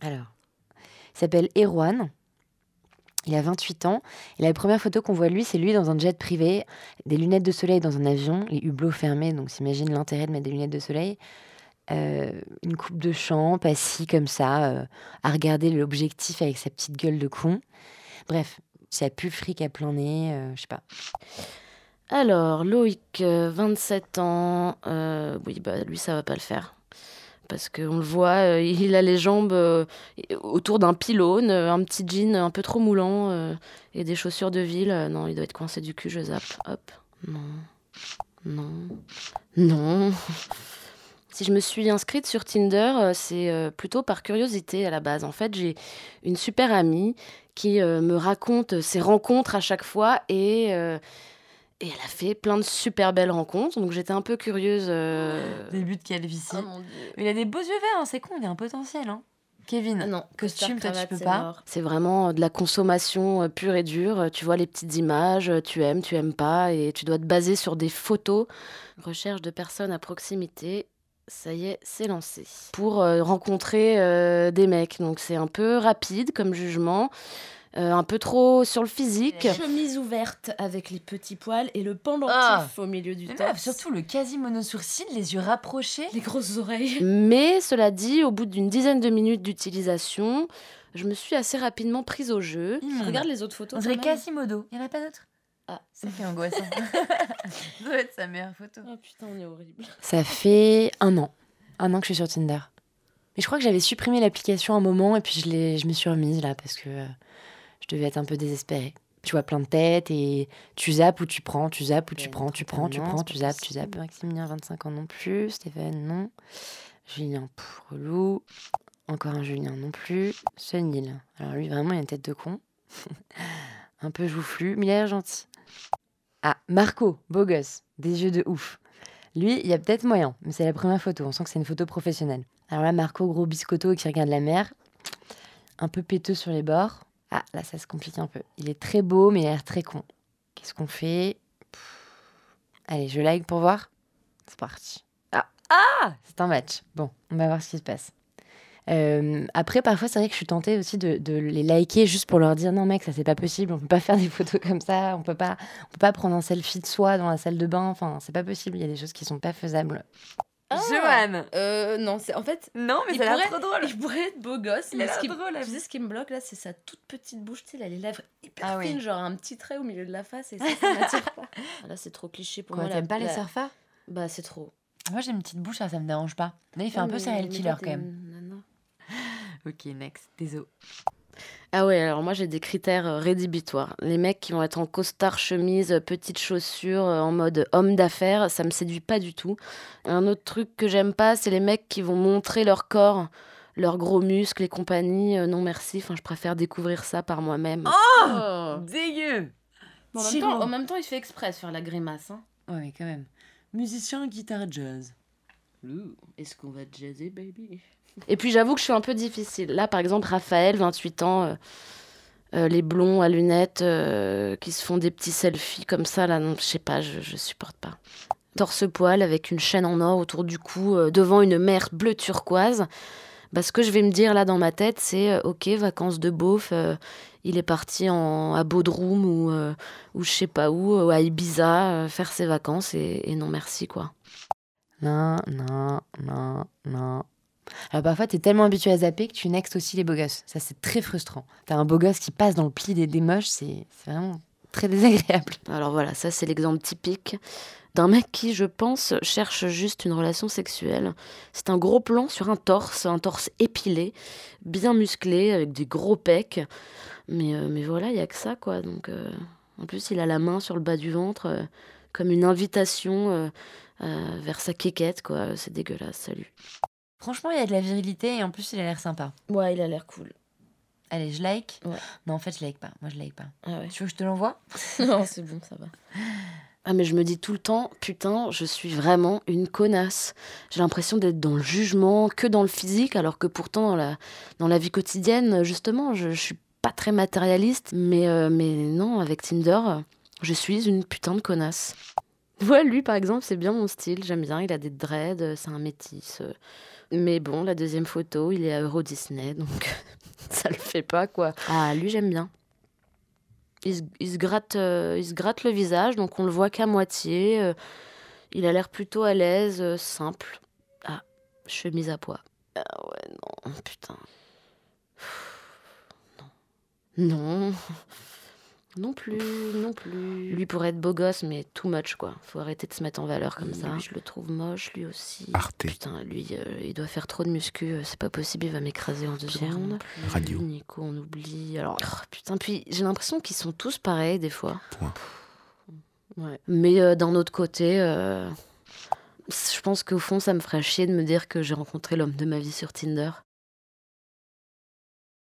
Alors, il s'appelle Erwan. Il a 28 ans. Et la première photo qu'on voit de lui, c'est lui dans un jet privé, des lunettes de soleil dans un avion, les hublots fermés. Donc, s'imagine l'intérêt de mettre des lunettes de soleil. Euh, une coupe de champ, assis comme ça, euh, à regarder l'objectif avec sa petite gueule de con. Bref, ça pue fric à plein nez, euh, je sais pas. Alors, Loïc, 27 ans. oui, bah lui, ça va pas le faire parce qu'on le voit, euh, il a les jambes euh, autour d'un pylône, euh, un petit jean un peu trop moulant et des chaussures de ville. non, il doit être coincé du cul, je zappe. Hop, non, non, non. si je me suis inscrite sur Tinder, c'est plutôt par curiosité à la base. En fait, j'ai une super amie qui me raconte ses rencontres à chaque fois et et elle a fait plein de super belles rencontres, donc j'étais un peu curieuse. Euh... Début de calvitie. Oh Mais il a des beaux yeux verts, hein, c'est con, il y a un potentiel. Hein. Kevin, non, costume, toi tu peux pas. C'est vraiment de la consommation euh, pure et dure. Tu vois les petites images, tu aimes, tu aimes pas, et tu dois te baser sur des photos. Recherche de personnes à proximité. Ça y est, c'est lancé. Pour euh, rencontrer euh, des mecs. Donc c'est un peu rapide comme jugement. Euh, un peu trop sur le physique. Chemise ouverte avec les petits poils et le pendentif ah. au milieu du torse. surtout le quasi monosourcil, les yeux rapprochés, les grosses oreilles. Mais cela dit, au bout d'une dizaine de minutes d'utilisation, je me suis assez rapidement prise au jeu. Mmh. Regarde les autres photos. On dirait Quasimodo. Il n'y en a pas d'autres? Ah, c'est qui angoissant. Ça doit être sa meilleure photo. Oh putain, on est horrible. Ça fait un an. Un an que je suis sur Tinder. Mais je crois que j'avais supprimé l'application un moment et puis je, je me suis remise là parce que euh, je devais être un peu désespérée. Tu vois plein de têtes et tu zappes ou tu prends, tu zappes ou tu prends, tu prends, tu prends, tu zappes, tu zappes. Maximilien, 25 ans non plus. Stéphane, non. Julien, relou. Encore un Julien non plus. Sunil. Alors lui, vraiment, il a une tête de con. un peu joufflu, mais il a l'air gentil. Ah, Marco, beau gosse, des yeux de ouf. Lui, il y a peut-être moyen, mais c'est la première photo. On sent que c'est une photo professionnelle. Alors là, Marco, gros biscotto qui regarde la mer. Un peu péteux sur les bords. Ah, là, ça se complique un peu. Il est très beau, mais il a l'air très con. Qu'est-ce qu'on fait? Allez, je like pour voir. C'est parti. Ah, ah C'est un match. Bon, on va voir ce qui se passe. Euh, après, parfois, c'est vrai que je suis tentée aussi de, les liker juste pour leur dire non, mec, ça c'est pas possible, on peut pas faire des photos comme ça, on peut pas, on peut pas prendre un selfie de soi dans la salle de bain, enfin, c'est pas possible, il y a des choses qui sont pas faisables. Ah, Joanne euh, Non, c'est en fait. Non, mais ça a l'air trop drôle. Il pourrait être beau gosse. Il mais ce qui, drôle. Tu sais, ce qui me bloque là, c'est sa toute petite bouche. Tu sais, elle a les lèvres hyper ah, fines, genre un petit trait au milieu de la face et ça, ça m'attire pas. Ah, là, c'est trop cliché pour moi. T'aimes pas les surfeurs? Bah, c'est trop. Moi, j'ai une petite bouche, ça, ça me dérange pas. Là, il fait un peu serial killer quand même. Non, non. ok, next. Désolé. Ah ouais, alors moi j'ai des critères euh, rédhibitoires. Les mecs qui vont être en costard, chemise, euh, petites chaussures, euh, en mode homme d'affaires, ça me séduit pas du tout. Un autre truc que j'aime pas, c'est les mecs qui vont montrer leur corps, leurs gros muscles et compagnie. non merci, enfin je préfère découvrir ça par moi-même. Oh, oh. Dégueu en, même temps, il fait exprès faire la grimace. Hein. Ouais, quand même. Musicien, guitare, jazz. Est-ce qu'on va jazzer, baby? Et puis j'avoue que je suis un peu difficile. Là, par exemple, Raphaël, 28 ans, euh, euh, les blonds à lunettes euh, qui se font des petits selfies comme ça, là, non, je sais pas, je, supporte pas. Torse-poil avec une chaîne en or autour du cou, devant une mer bleu turquoise. Bah, ce que je vais me dire là dans ma tête, c'est ok, vacances de beauf, il est parti en, à Bodrum ou, ou je sais pas où, à Ibiza, faire ses vacances et non merci quoi. Non, non, non, non, alors parfois, tu es tellement habitué à zapper que tu nextes aussi les beaux gosses. Ça, c'est très frustrant. Tu as un beau gosse qui passe dans le pli des, des moches, c'est vraiment très désagréable. Alors voilà, ça c'est l'exemple typique d'un mec qui, je pense, cherche juste une relation sexuelle. C'est un gros plan sur un torse, un torse épilé, bien musclé, avec des gros pecs. Mais, euh, mais voilà, il n'y a que ça, quoi. Donc, euh, en plus, il a la main sur le bas du ventre, euh, comme une invitation vers sa quéquette, quoi. C'est dégueulasse, salut. Franchement, il y a de la virilité et en plus, il a l'air sympa. Ouais, il a l'air cool. Allez, je like. Non, en fait, je like pas. Moi, je like pas. Ah ouais. Tu veux que je te l'envoie? Non, c'est bon, ça va. Ah, mais je me dis tout le temps, putain, je suis vraiment une connasse. J'ai l'impression d'être dans le jugement, que dans le physique, alors que pourtant, dans la, dans la vie quotidienne, justement, je, je suis pas très matérialiste. Mais, euh, mais non, avec Tinder, je suis une putain de connasse. Ouais, lui, par exemple, c'est bien mon style. J'aime bien. Il a des dreads, c'est un métis. Mais bon, la deuxième photo, il est à Euro Disney, donc ça le fait pas, quoi. Ah, lui, j'aime bien. Il se, gratte, il se gratte le visage, donc on le voit qu'à moitié. il a l'air plutôt à l'aise, simple. Ah, chemise à poids. Ah ouais, non, putain. Non. Non plus, non plus. Lui pourrait être beau gosse, mais too much quoi. Faut arrêter de se mettre en valeur comme ça. Je le trouve moche, lui aussi. Arte. Putain, lui, euh, il doit faire trop de muscu. Euh, c'est pas possible, il va m'écraser en deux secondes. Radio. Nico, on oublie. Alors, oh, putain, puis j'ai l'impression qu'ils sont tous pareils des fois. Point. Ouais. Mais euh, d'un autre côté, je pense qu'au fond, ça me ferait chier de me dire que j'ai rencontré l'homme de ma vie sur Tinder.